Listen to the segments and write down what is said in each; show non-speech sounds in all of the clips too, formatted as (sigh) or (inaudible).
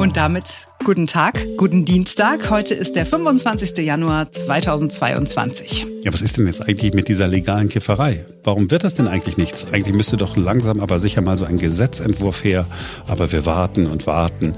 Und damit guten Tag, guten Dienstag. Heute ist der 25. Januar 2022. Ja, was ist denn jetzt eigentlich mit dieser legalen Kifferei? Warum wird das denn eigentlich nichts? Eigentlich müsste doch langsam aber sicher mal so ein Gesetzentwurf her. Aber wir warten und warten.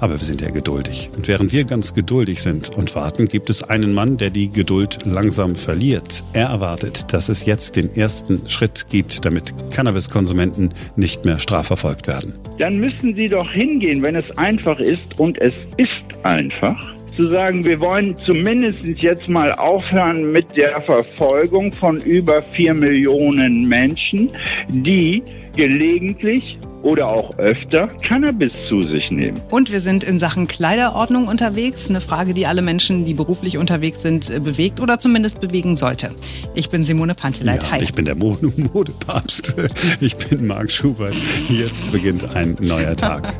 Aber wir sind ja geduldig. Und während wir ganz geduldig sind und warten, gibt es einen Mann, der die Geduld langsam verliert. Er erwartet, dass es jetzt den ersten Schritt gibt, damit Cannabiskonsumenten nicht mehr strafverfolgt werden. Dann müssen Sie doch hingehen, wenn es einfach ist und es ist einfach zu sagen, wir wollen zumindest jetzt mal aufhören mit der Verfolgung von über vier Millionen Menschen, die gelegentlich oder auch öfter Cannabis zu sich nehmen. Und wir sind in Sachen Kleiderordnung unterwegs. Eine Frage, die alle Menschen, die beruflich unterwegs sind, bewegt oder zumindest bewegen sollte. Ich bin Simone Panteleit. Ja, Hi. Ich bin der (laughs) Modepapst. Ich bin Marc Schubert. Jetzt beginnt ein neuer Tag.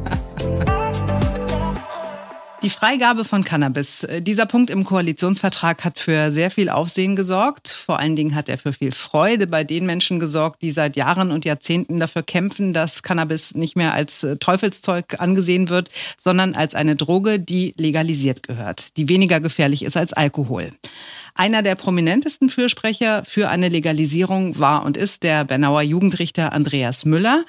(laughs) Die Freigabe von Cannabis. Äh, dieser Punkt im Koalitionsvertrag hat für sehr viel Aufsehen gesorgt. Vor allen Dingen hat er für viel Freude bei den Menschen gesorgt, die seit Jahren und Jahrzehnten dafür kämpfen, dass Cannabis nicht mehr als äh, Teufelszeug angesehen wird, sondern als eine Droge, die legalisiert gehört, die weniger gefährlich ist als Alkohol. Einer der prominentesten Fürsprecher für eine Legalisierung war und ist der Bernauer Jugendrichter Andreas Müller.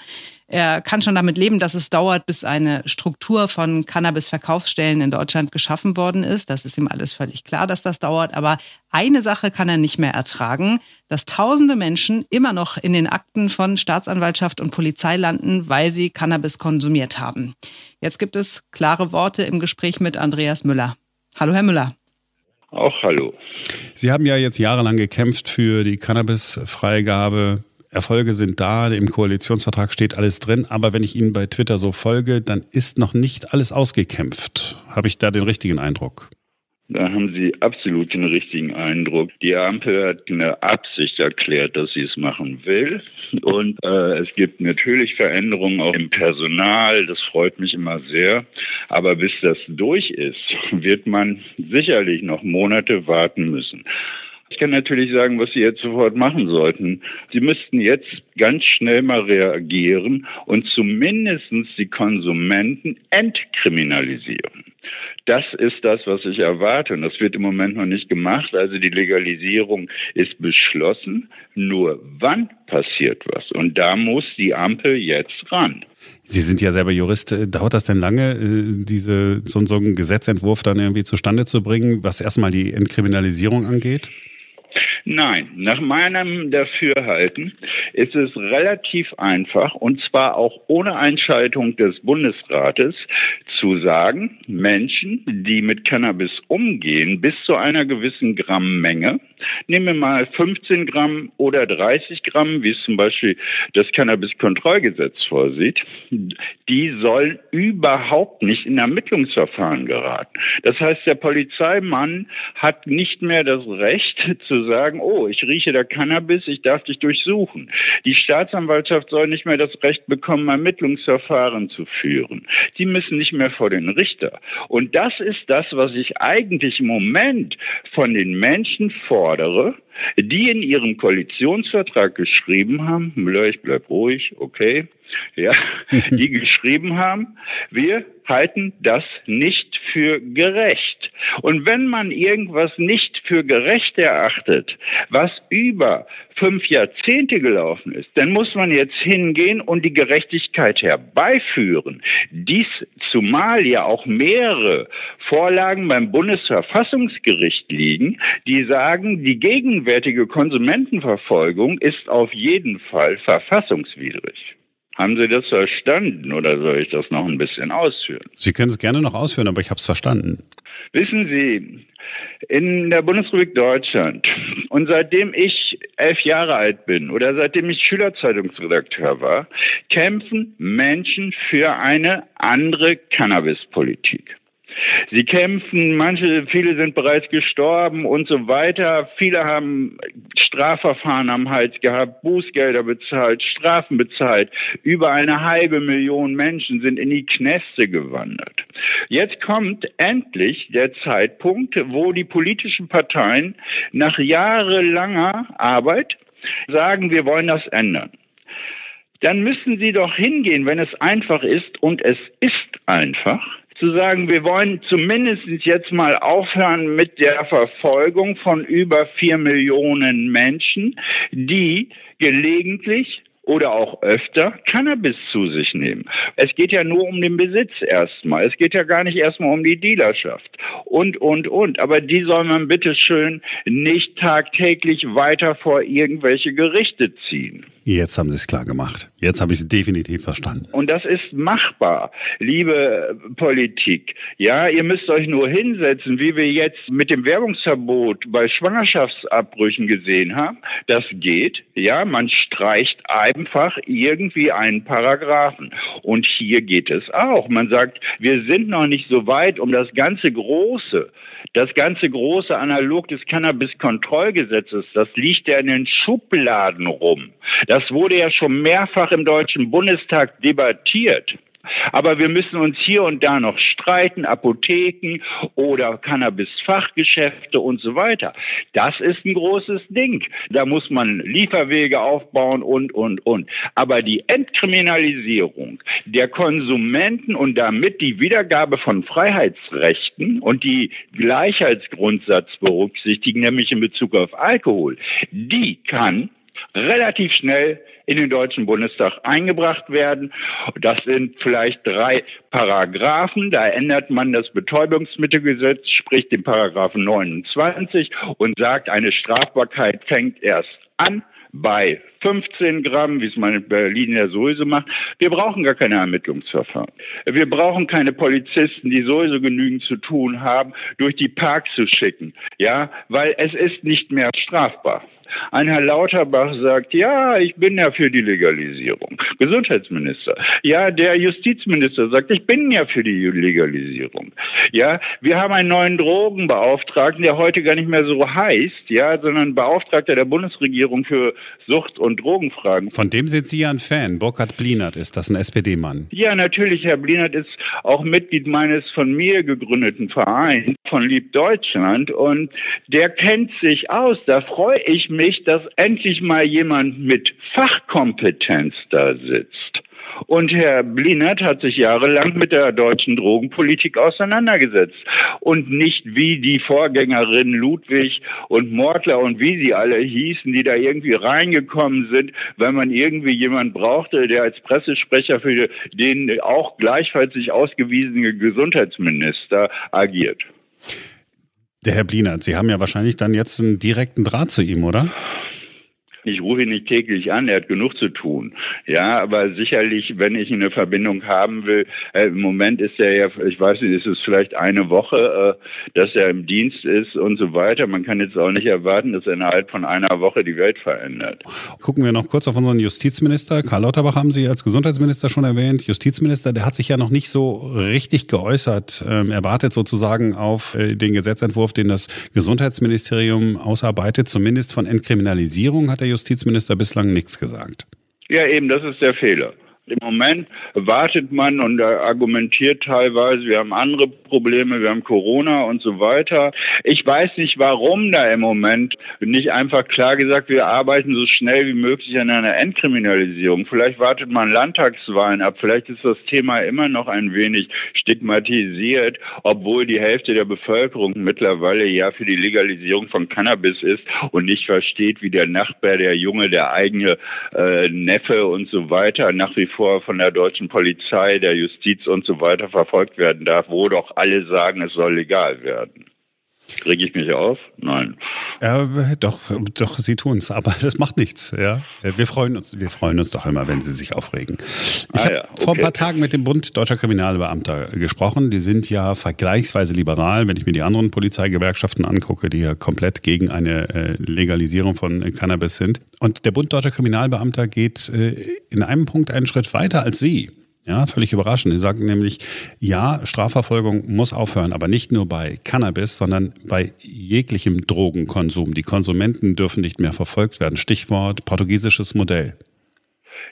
Er kann schon damit leben, dass es dauert, bis eine Struktur von Cannabis-Verkaufsstellen in Deutschland geschaffen worden ist. Das ist ihm alles völlig klar, dass das dauert. Aber eine Sache kann er nicht mehr ertragen, dass tausende Menschen immer noch in den Akten von Staatsanwaltschaft und Polizei landen, weil sie Cannabis konsumiert haben. Jetzt gibt es klare Worte im Gespräch mit Andreas Müller. Hallo, Herr Müller. Auch hallo. Sie haben ja jetzt jahrelang gekämpft für die Cannabis-Freigabe. Erfolge sind da, im Koalitionsvertrag steht alles drin, aber wenn ich Ihnen bei Twitter so folge, dann ist noch nicht alles ausgekämpft. Habe ich da den richtigen Eindruck? Da haben Sie absolut den richtigen Eindruck. Die Ampel hat eine Absicht erklärt, dass sie es machen will. Und äh, es gibt natürlich Veränderungen auch im Personal. Das freut mich immer sehr. Aber bis das durch ist, wird man sicherlich noch Monate warten müssen. Ich kann natürlich sagen, was Sie jetzt sofort machen sollten. Sie müssten jetzt ganz schnell mal reagieren und zumindest die Konsumenten entkriminalisieren. Das ist das, was ich erwarte. Und das wird im Moment noch nicht gemacht. Also die Legalisierung ist beschlossen. Nur wann passiert was? Und da muss die Ampel jetzt ran. Sie sind ja selber Jurist. Dauert das denn lange, äh, diese, so, so einen Gesetzentwurf dann irgendwie zustande zu bringen, was erstmal die Entkriminalisierung angeht? Nein, nach meinem Dafürhalten ist es relativ einfach, und zwar auch ohne Einschaltung des Bundesrates, zu sagen, Menschen, die mit Cannabis umgehen, bis zu einer gewissen Grammmenge, nehmen wir mal 15 Gramm oder 30 Gramm, wie es zum Beispiel das Cannabiskontrollgesetz vorsieht, die sollen überhaupt nicht in Ermittlungsverfahren geraten. Das heißt, der Polizeimann hat nicht mehr das Recht zu sagen, oh, ich rieche da Cannabis, ich darf dich durchsuchen. Die Staatsanwaltschaft soll nicht mehr das Recht bekommen, Ermittlungsverfahren zu führen. Die müssen nicht mehr vor den Richter. Und das ist das, was ich eigentlich im Moment von den Menschen fordere, die in ihrem Koalitionsvertrag geschrieben haben, Müller, ich bleib ruhig, okay, ja, (laughs) die geschrieben haben, wir halten das nicht für gerecht. Und wenn man irgendwas nicht für gerecht erachtet, was über fünf Jahrzehnte gelaufen ist, dann muss man jetzt hingehen und die Gerechtigkeit herbeiführen. Dies zumal ja auch mehrere Vorlagen beim Bundesverfassungsgericht liegen, die sagen, die gegenwärtige Konsumentenverfolgung ist auf jeden Fall verfassungswidrig. Haben Sie das verstanden oder soll ich das noch ein bisschen ausführen? Sie können es gerne noch ausführen, aber ich habe es verstanden. Wissen Sie, in der Bundesrepublik Deutschland und seitdem ich elf Jahre alt bin oder seitdem ich Schülerzeitungsredakteur war, kämpfen Menschen für eine andere Cannabispolitik. Sie kämpfen, manche, viele sind bereits gestorben und so weiter. Viele haben Strafverfahren am Hals gehabt, Bußgelder bezahlt, Strafen bezahlt. Über eine halbe Million Menschen sind in die Knäste gewandert. Jetzt kommt endlich der Zeitpunkt, wo die politischen Parteien nach jahrelanger Arbeit sagen, wir wollen das ändern dann müssen Sie doch hingehen, wenn es einfach ist, und es ist einfach, zu sagen, wir wollen zumindest jetzt mal aufhören mit der Verfolgung von über vier Millionen Menschen, die gelegentlich oder auch öfter Cannabis zu sich nehmen. Es geht ja nur um den Besitz erstmal. Es geht ja gar nicht erstmal um die Dealerschaft. Und, und, und. Aber die soll man bitte schön nicht tagtäglich weiter vor irgendwelche Gerichte ziehen. Jetzt haben Sie es klar gemacht. Jetzt habe ich es definitiv verstanden. Und das ist machbar, liebe Politik. Ja, ihr müsst euch nur hinsetzen, wie wir jetzt mit dem Werbungsverbot bei Schwangerschaftsabbrüchen gesehen haben. Das geht. Ja, man streicht einfach irgendwie einen Paragraphen. Und hier geht es auch. Man sagt, wir sind noch nicht so weit, um das ganze große, das ganze große Analog des Cannabis-Kontrollgesetzes, das liegt ja in den Schubladen rum. Wurde ja schon mehrfach im Deutschen Bundestag debattiert. Aber wir müssen uns hier und da noch streiten, Apotheken oder Cannabis-Fachgeschäfte und so weiter. Das ist ein großes Ding. Da muss man Lieferwege aufbauen und, und, und. Aber die Entkriminalisierung der Konsumenten und damit die Wiedergabe von Freiheitsrechten und die Gleichheitsgrundsatz berücksichtigen, nämlich in Bezug auf Alkohol, die kann relativ schnell in den Deutschen Bundestag eingebracht werden. Das sind vielleicht drei Paragraphen. Da ändert man das Betäubungsmittelgesetz, sprich den Paragraphen 29 und sagt, eine Strafbarkeit fängt erst an bei 15 Gramm, wie es man in Berlin ja sowieso macht. Wir brauchen gar keine Ermittlungsverfahren. Wir brauchen keine Polizisten, die sowieso genügend zu tun haben, durch die Parks zu schicken. Ja, weil es ist nicht mehr strafbar. Ein Herr Lauterbach sagt, ja, ich bin ja für die Legalisierung. Gesundheitsminister. Ja, der Justizminister sagt, ich bin ja für die Legalisierung. Ja, wir haben einen neuen Drogenbeauftragten, der heute gar nicht mehr so heißt, ja, sondern Beauftragter der Bundesregierung für Sucht- und Drogenfragen. Von dem sind Sie ja ein Fan. Burkhard Blinert ist das, ein SPD-Mann. Ja, natürlich. Herr Blinert ist auch Mitglied meines von mir gegründeten Vereins von Lieb Deutschland und der kennt sich aus. Da freue ich mich, dass endlich mal jemand mit Fachkompetenz da sitzt. Und Herr Blinert hat sich jahrelang mit der deutschen Drogenpolitik auseinandergesetzt und nicht wie die Vorgängerin Ludwig und Mortler und wie sie alle hießen, die da irgendwie reingekommen sind, weil man irgendwie jemand brauchte, der als Pressesprecher für den auch gleichfalls sich ausgewiesene Gesundheitsminister agiert. Der Herr Blinert, Sie haben ja wahrscheinlich dann jetzt einen direkten Draht zu ihm, oder? Ich rufe ihn nicht täglich an, er hat genug zu tun. Ja, aber sicherlich, wenn ich eine Verbindung haben will, äh, im Moment ist er ja, ich weiß nicht, ist es vielleicht eine Woche, äh, dass er im Dienst ist und so weiter. Man kann jetzt auch nicht erwarten, dass er innerhalb von einer Woche die Welt verändert. Gucken wir noch kurz auf unseren Justizminister. Karl Lauterbach haben Sie als Gesundheitsminister schon erwähnt. Justizminister, der hat sich ja noch nicht so richtig geäußert. Ähm, er wartet sozusagen auf äh, den Gesetzentwurf, den das Gesundheitsministerium ausarbeitet. Zumindest von Entkriminalisierung hat er Justizminister bislang nichts gesagt. Ja, eben, das ist der Fehler. Im Moment wartet man und argumentiert teilweise, wir haben andere Probleme, wir haben Corona und so weiter. Ich weiß nicht, warum da im Moment nicht einfach klar gesagt, wir arbeiten so schnell wie möglich an einer Entkriminalisierung. Vielleicht wartet man Landtagswahlen ab, vielleicht ist das Thema immer noch ein wenig stigmatisiert, obwohl die Hälfte der Bevölkerung mittlerweile ja für die Legalisierung von Cannabis ist und nicht versteht, wie der Nachbar, der Junge, der eigene äh, Neffe und so weiter nach wie vor von der deutschen Polizei, der Justiz und so weiter verfolgt werden darf, wo doch alle sagen, es soll legal werden. Reg ich mich auf? Nein. Ja, doch, doch, Sie tun es, aber (laughs) das macht nichts. Ja, wir freuen uns, wir freuen uns doch immer, wenn Sie sich aufregen. Ich ah, habe ja, okay. vor ein paar Tagen mit dem Bund Deutscher Kriminalbeamter gesprochen. Die sind ja vergleichsweise liberal, wenn ich mir die anderen Polizeigewerkschaften angucke, die ja komplett gegen eine äh, Legalisierung von Cannabis sind. Und der Bund Deutscher Kriminalbeamter geht äh, in einem Punkt einen Schritt weiter als Sie. Ja, völlig überraschend. Die sagen nämlich, ja, Strafverfolgung muss aufhören, aber nicht nur bei Cannabis, sondern bei jeglichem Drogenkonsum. Die Konsumenten dürfen nicht mehr verfolgt werden. Stichwort portugiesisches Modell.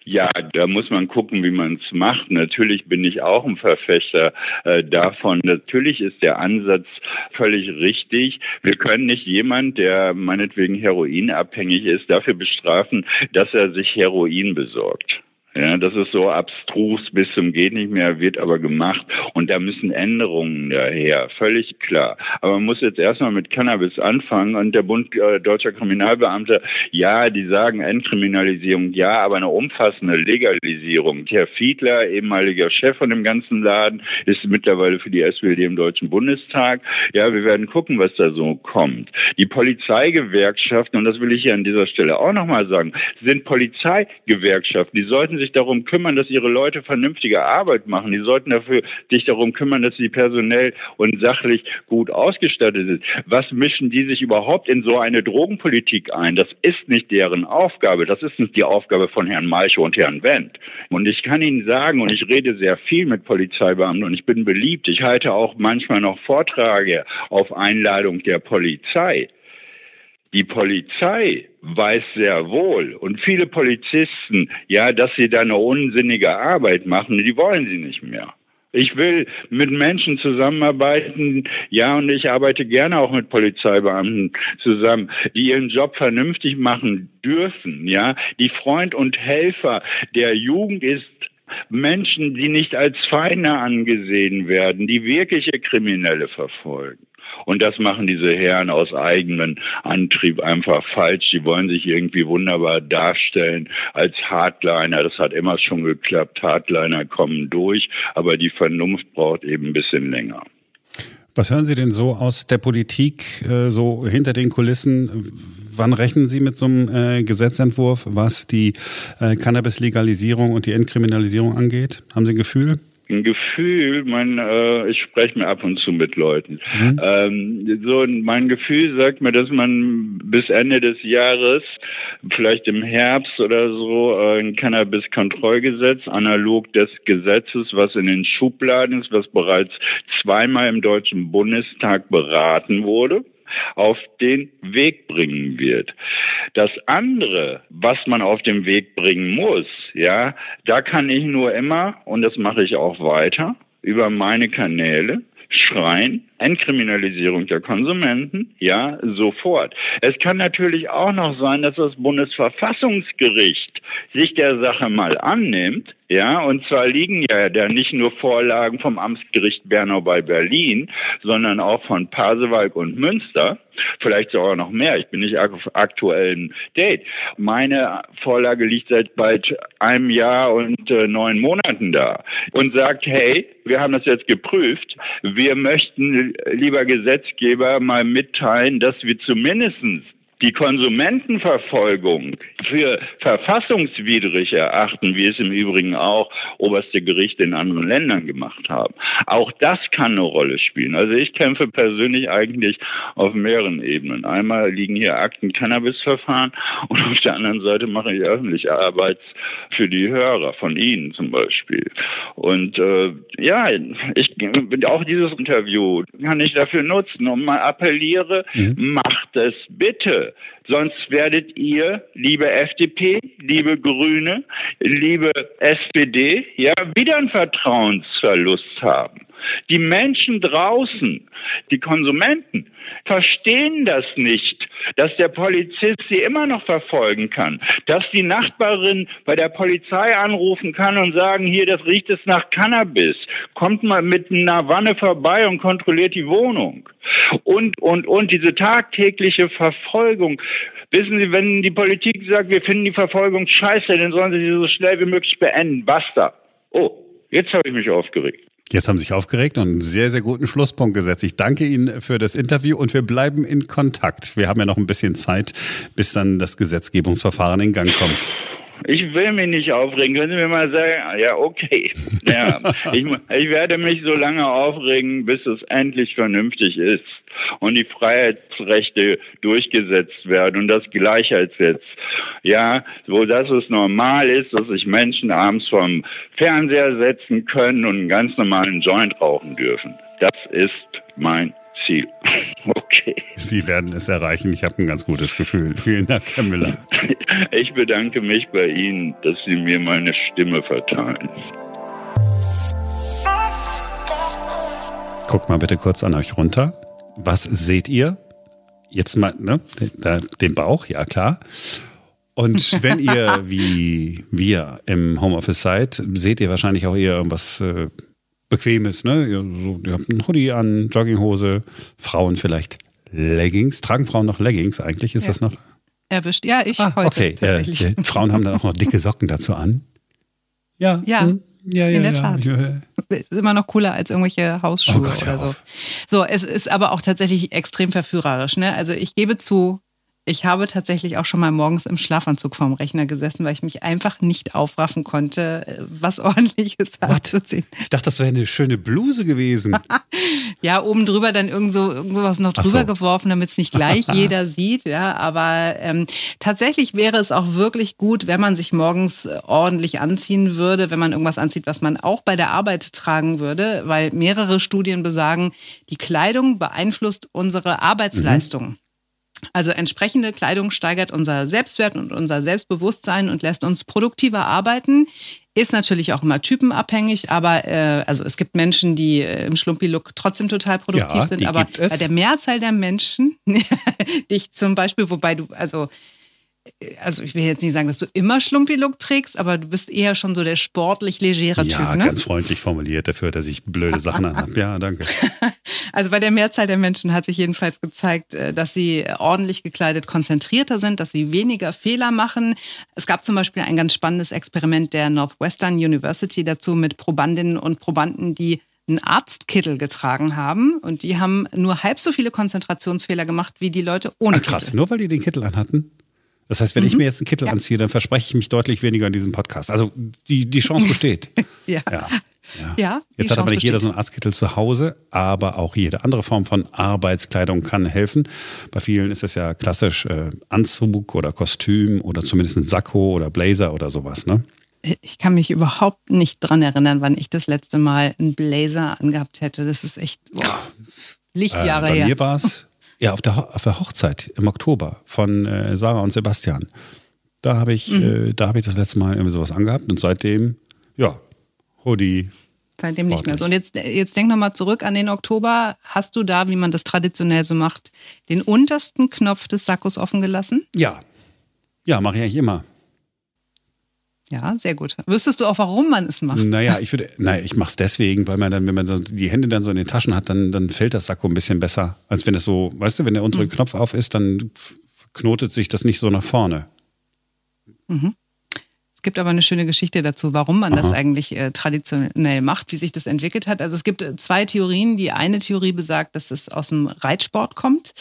Ja, da muss man gucken, wie man es macht. Natürlich bin ich auch ein Verfechter äh, davon. Natürlich ist der Ansatz völlig richtig. Wir können nicht jemand, der meinetwegen heroinabhängig ist, dafür bestrafen, dass er sich Heroin besorgt. Ja, das ist so abstrus bis zum geht nicht mehr, wird aber gemacht und da müssen Änderungen daher, völlig klar. Aber man muss jetzt erstmal mit Cannabis anfangen und der Bund äh, deutscher Kriminalbeamte, ja, die sagen Entkriminalisierung, ja, aber eine umfassende Legalisierung. Herr Fiedler, ehemaliger Chef von dem ganzen Laden, ist mittlerweile für die SPD im Deutschen Bundestag. Ja, wir werden gucken, was da so kommt. Die Polizeigewerkschaften, und das will ich hier an dieser Stelle auch nochmal sagen, sind Polizeigewerkschaften. Die sollten sich darum kümmern, dass ihre Leute vernünftige Arbeit machen. Die sollten dafür sich darum kümmern, dass sie personell und sachlich gut ausgestattet sind. Was mischen die sich überhaupt in so eine Drogenpolitik ein? Das ist nicht deren Aufgabe. Das ist nicht die Aufgabe von Herrn Malchow und Herrn Wendt. Und ich kann Ihnen sagen, und ich rede sehr viel mit Polizeibeamten und ich bin beliebt. Ich halte auch manchmal noch Vorträge auf Einladung der Polizei. Die Polizei weiß sehr wohl und viele Polizisten, ja, dass sie da eine unsinnige Arbeit machen, die wollen sie nicht mehr. Ich will mit Menschen zusammenarbeiten, ja, und ich arbeite gerne auch mit Polizeibeamten zusammen, die ihren Job vernünftig machen dürfen, ja, die Freund und Helfer der Jugend ist Menschen, die nicht als Feinde angesehen werden, die wirkliche Kriminelle verfolgen. Und das machen diese Herren aus eigenem Antrieb einfach falsch. Sie wollen sich irgendwie wunderbar darstellen als Hardliner. Das hat immer schon geklappt. Hardliner kommen durch, aber die Vernunft braucht eben ein bisschen länger. Was hören Sie denn so aus der Politik, äh, so hinter den Kulissen? Wann rechnen Sie mit so einem äh, Gesetzentwurf, was die äh, Cannabis-Legalisierung und die Entkriminalisierung angeht? Haben Sie ein Gefühl? Ein Gefühl, mein, äh, ich spreche mir ab und zu mit Leuten. Mhm. Ähm, so mein Gefühl sagt mir, dass man bis Ende des Jahres, vielleicht im Herbst oder so, äh, ein Cannabis-Kontrollgesetz analog des Gesetzes, was in den Schubladen ist, was bereits zweimal im Deutschen Bundestag beraten wurde auf den Weg bringen wird. Das andere, was man auf den Weg bringen muss, ja, da kann ich nur immer, und das mache ich auch weiter, über meine Kanäle schreien, Entkriminalisierung der Konsumenten, ja, sofort. Es kann natürlich auch noch sein, dass das Bundesverfassungsgericht sich der Sache mal annimmt, ja, und zwar liegen ja da nicht nur Vorlagen vom Amtsgericht Bernau bei Berlin, sondern auch von Pasewalk und Münster, vielleicht sogar noch mehr. Ich bin nicht auf aktuellen Date. Meine Vorlage liegt seit bald einem Jahr und äh, neun Monaten da und sagt, hey, wir haben das jetzt geprüft. Wir möchten lieber Gesetzgeber, mal mitteilen, dass wir zumindestens die Konsumentenverfolgung für verfassungswidrig erachten, wie es im Übrigen auch oberste Gerichte in anderen Ländern gemacht haben. Auch das kann eine Rolle spielen. Also ich kämpfe persönlich eigentlich auf mehreren Ebenen. Einmal liegen hier Akten Cannabisverfahren und auf der anderen Seite mache ich öffentliche Arbeit für die Hörer, von Ihnen zum Beispiel. Und äh, ja, ich bin auch dieses Interview kann ich dafür nutzen und mal appelliere, mhm. macht es bitte. Sonst werdet ihr, liebe FDP, liebe Grüne, liebe SPD, ja, wieder einen Vertrauensverlust haben. Die Menschen draußen, die Konsumenten, verstehen das nicht, dass der Polizist sie immer noch verfolgen kann, dass die Nachbarin bei der Polizei anrufen kann und sagen, hier, das riecht es nach Cannabis, kommt mal mit einer Wanne vorbei und kontrolliert die Wohnung. Und, und, und diese tagtägliche Verfolgung. Wissen Sie, wenn die Politik sagt, wir finden die Verfolgung scheiße, dann sollen sie sie so schnell wie möglich beenden. Basta. Oh, jetzt habe ich mich aufgeregt. Jetzt haben Sie sich aufgeregt und einen sehr, sehr guten Schlusspunkt gesetzt. Ich danke Ihnen für das Interview und wir bleiben in Kontakt. Wir haben ja noch ein bisschen Zeit, bis dann das Gesetzgebungsverfahren in Gang kommt. Ich will mich nicht aufregen. Können Sie mir mal sagen, ja, okay. Ja, (laughs) ich, ich werde mich so lange aufregen, bis es endlich vernünftig ist und die Freiheitsrechte durchgesetzt werden und das Gleichheitsgesetz. Ja, wo das es normal ist, dass sich Menschen abends vom Fernseher setzen können und einen ganz normalen Joint rauchen dürfen. Das ist mein Ziel. (laughs) Okay. Sie werden es erreichen. Ich habe ein ganz gutes Gefühl. Vielen Dank, Herr Müller. Ich bedanke mich bei Ihnen, dass Sie mir meine Stimme verteilen. Guckt mal bitte kurz an euch runter. Was seht ihr? Jetzt mal, ne? Den Bauch, ja klar. Und wenn ihr (laughs) wie wir im Homeoffice seid, seht ihr wahrscheinlich auch eher irgendwas äh, Bequemes. Ne? Ihr, so, ihr habt einen Hoodie an, Jogginghose, Frauen vielleicht Leggings. Tragen Frauen noch Leggings eigentlich? Ist Ja. das noch? Erwischt. Ja, ich Ah, heute okay. Äh, tatsächlich. äh, Frauen haben dann auch noch dicke Socken dazu an. Ja. Ja, hm, ja, ja, in der ja. Tat. Ich, äh, ist immer noch cooler als irgendwelche Hausschuhe Oh Gott, oder so. auf. So, es ist aber auch tatsächlich extrem verführerisch. Ne? Also ich gebe zu, ich habe tatsächlich auch schon mal morgens im Schlafanzug vorm Rechner gesessen, weil ich mich einfach nicht aufraffen konnte, was (laughs) ordentliches anzuziehen. Ich dachte, das wäre eine schöne Bluse gewesen. (laughs) Ja, oben drüber dann irgend, so, irgend sowas noch drüber so. geworfen, damit es nicht gleich (laughs) jeder sieht. Ja, aber ähm, tatsächlich wäre es auch wirklich gut, wenn man sich morgens äh, ordentlich anziehen würde, wenn man irgendwas anzieht, was man auch bei der Arbeit tragen würde, weil mehrere Studien besagen, die Kleidung beeinflusst unsere Arbeitsleistung. Also entsprechende Kleidung steigert unser Selbstwert und unser Selbstbewusstsein und lässt uns produktiver arbeiten. Ist natürlich auch immer typenabhängig, aber äh, also es gibt Menschen, die äh, im Schlumpi-Look trotzdem total produktiv Ja, sind. Aber gibt es. bei der Mehrzahl der Menschen, (laughs) dich zum Beispiel, wobei du, also äh, also ich will jetzt nicht sagen, dass du immer Schlumpi-Look trägst, aber du bist eher schon so der sportlich legere ja, Typ, ne? ganz freundlich formuliert dafür, dass ich blöde Sachen anhabe. Ja, danke. (laughs) Also bei der Mehrzahl der Menschen hat sich jedenfalls gezeigt, äh, dass sie ordentlich gekleidet konzentrierter sind, dass sie weniger Fehler machen. Es gab zum Beispiel ein ganz spannendes Experiment der Northwestern University dazu mit Probandinnen und Probanden, die einen Arztkittel getragen haben und die haben nur halb so viele Konzentrationsfehler gemacht wie die Leute ohne Ah, krass, Kittel. nur weil die den Kittel anhatten? Das heißt, wenn ich mir jetzt einen Kittel anziehe, dann verspreche ich mich deutlich weniger in diesem Podcast. Also die, die Chance besteht. (laughs) Ja. Ja. Ja. Ja, Jetzt hat aber nicht jeder so einen Arztkittel zu Hause, aber auch jede andere Form von Arbeitskleidung kann helfen. Bei vielen ist es ja klassisch äh, Anzug oder Kostüm oder zumindest ein Sakko oder Blazer oder sowas. Ne? Ich kann mich überhaupt nicht dran erinnern, wann ich das letzte Mal einen Blazer angehabt hätte. Das ist echt boah, Lichtjahre äh, bei her. mir war es (laughs) ja auf der, auf der Hochzeit im Oktober von äh, Sarah und Sebastian. Da habe ich, Mhm. äh, da habe ich das letzte Mal irgendwie sowas angehabt und seitdem, ja, Hoodie. Seitdem nicht mehr so. Und jetzt, jetzt denk nochmal zurück an den Oktober. Hast du da, wie man das traditionell so macht, den untersten Knopf des Sakkos offen gelassen? Ja, ja, mache ich eigentlich immer. Ja, sehr gut. Wüsstest du auch, warum man es macht? Naja, ich würde, naja, ich mache es deswegen, weil man dann, wenn man so die Hände dann so in den Taschen hat, dann, dann fällt das Sakko ein bisschen besser, als wenn es so, weißt du, wenn der Mhm. untere Knopf auf ist, dann knotet sich das nicht so nach vorne. Es gibt aber eine schöne Geschichte dazu, warum man das Aha. eigentlich äh, traditionell macht, wie sich das entwickelt hat. Also es gibt äh, zwei Theorien. Die eine Theorie besagt, dass es aus dem Reitsport kommt.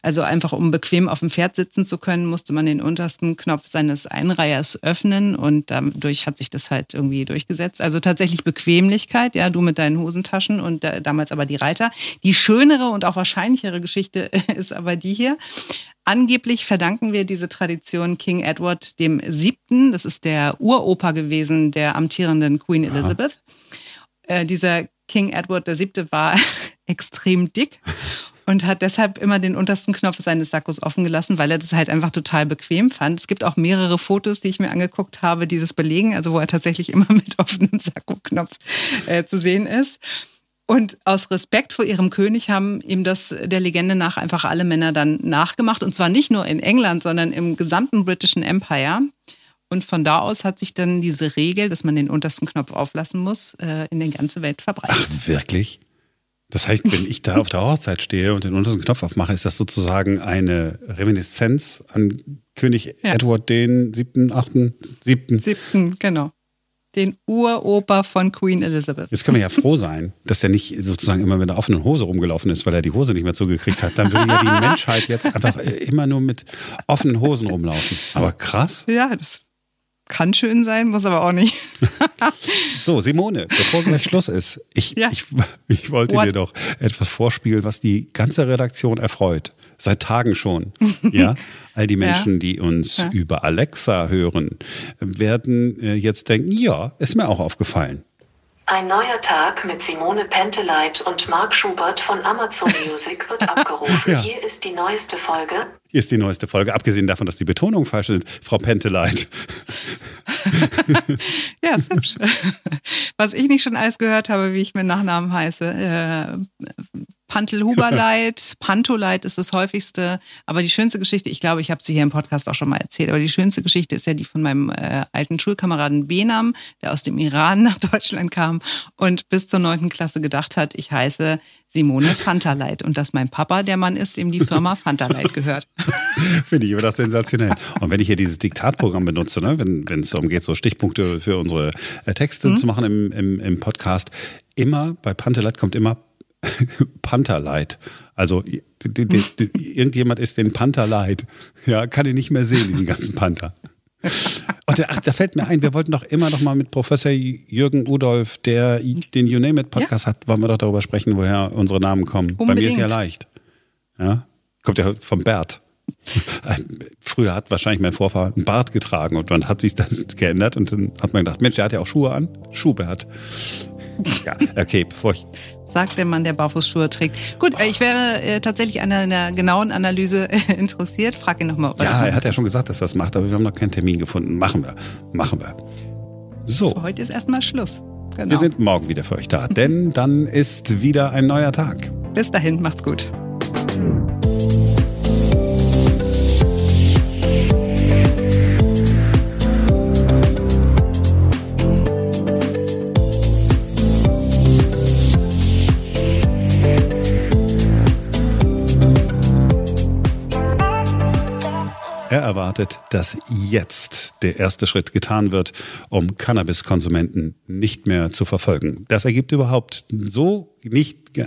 Also einfach um bequem auf dem Pferd sitzen zu können, musste man den untersten Knopf seines Einreihers öffnen und dadurch hat sich das halt irgendwie durchgesetzt. Also tatsächlich Bequemlichkeit, ja, du mit deinen Hosentaschen und äh, damals aber die Reiter. Die schönere und auch wahrscheinlichere Geschichte (laughs) ist aber die hier. Angeblich verdanken wir diese Tradition King Edward dem Siebten. Das ist der Uropa gewesen der amtierenden Queen Elizabeth. Äh, dieser King Edward der Siebte war (laughs) extrem dick und hat deshalb immer den untersten Knopf seines Sakkos offen gelassen, weil er das halt einfach total bequem fand. Es gibt auch mehrere Fotos, die ich mir angeguckt habe, die das belegen, also wo er tatsächlich immer (laughs) mit offenem Sakko-Knopf äh, zu sehen ist. Und aus Respekt vor ihrem König haben ihm das der Legende nach einfach alle Männer dann nachgemacht. Und zwar nicht nur in England, sondern im gesamten britischen Empire. Und von da aus hat sich dann diese Regel, dass man den untersten Knopf auflassen muss, äh, in die ganze Welt verbreitet. Ach, wirklich? Das heißt, wenn ich da auf der Hochzeit stehe und den untersten Knopf aufmache, ist das sozusagen eine Reminiszenz an König Ja. Edward den siebten, achten, siebten. Siebten, genau. Den Uropa von Queen Elizabeth. Jetzt können wir ja froh sein, dass der nicht sozusagen immer mit einer offenen Hose rumgelaufen ist, weil er die Hose nicht mehr zugekriegt hat. Dann würde ja die (laughs) Menschheit jetzt einfach immer nur mit offenen Hosen rumlaufen. Aber krass. Ja, das kann schön sein, muss aber auch nicht. (laughs) So, Simone, bevor gleich Schluss ist, ich, Ja. ich, ich wollte What? dir doch etwas vorspielen, was die ganze Redaktion erfreut. Seit Tagen schon. Ja, (laughs) all die Ja. Menschen, die uns Ja. über Alexa hören, werden äh, jetzt denken, ja, ist mir auch aufgefallen. Ein neuer Tag mit Simone Penteleit und Mark Schubert von Amazon Music wird (laughs) abgerufen. Ja. Hier ist die neueste Folge. Hier ist die neueste Folge, abgesehen davon, dass die Betonung falsch ist, Frau Penteleit. (laughs) Ja, ist hübsch. Was ich nicht schon alles gehört habe, wie ich mit Nachnamen heiße. Äh, Pantelhuberleit, (laughs) Pantoleit ist das häufigste. Aber die schönste Geschichte, ich glaube, ich habe sie hier im Podcast auch schon mal erzählt, aber die schönste Geschichte ist ja die von meinem äh, alten Schulkameraden Benam, der aus dem Iran nach Deutschland kam und bis zur neunten Klasse gedacht hat, ich heiße Simone Fantaleit und dass mein Papa der Mann ist, dem die Firma Fantaleit gehört. (laughs) Finde ich aber das sensationell. Und wenn ich hier dieses Diktatprogramm benutze, ne, wenn, es darum geht, so Stichpunkte für unsere äh, Texte mhm. zu machen im, im, im Podcast, immer bei Panteleit kommt immer (laughs) Pantherleid. Also die, die, die, irgendjemand ist den Panther leid. Ja, kann ihn nicht mehr sehen, diesen ganzen Panther. Und ach, da fällt mir ein, wir wollten doch immer noch mal mit Professor Jürgen Udolf, der den You Name It Podcast ja. hat, wollen wir doch darüber sprechen, woher unsere Namen kommen. Unbedingt. Bei mir ist ja leicht. Ja? Kommt ja vom Bert. (laughs) Früher hat wahrscheinlich mein Vorfahr einen Bart getragen und dann hat sich das geändert und dann hat man gedacht, Mensch, der hat ja auch Schuhe an. Schuhbert. Ja, okay, bevor ich sagt der Mann, der Barfußschuhe trägt. Gut, äh, ich wäre äh, tatsächlich an einer genauen Analyse äh, (laughs) interessiert. Frag ihn nochmal. Ja, er hat ja schon gesagt, dass er das macht, aber wir haben noch keinen Termin gefunden. Machen wir, machen wir. So. Für heute ist erstmal Schluss. Genau. Wir sind morgen wieder für euch da, denn dann ist wieder ein neuer Tag. Bis dahin, macht's gut. erwartet, dass jetzt der erste Schritt getan wird, um Cannabiskonsumenten nicht mehr zu verfolgen. Das ergibt überhaupt so nicht. (laughs)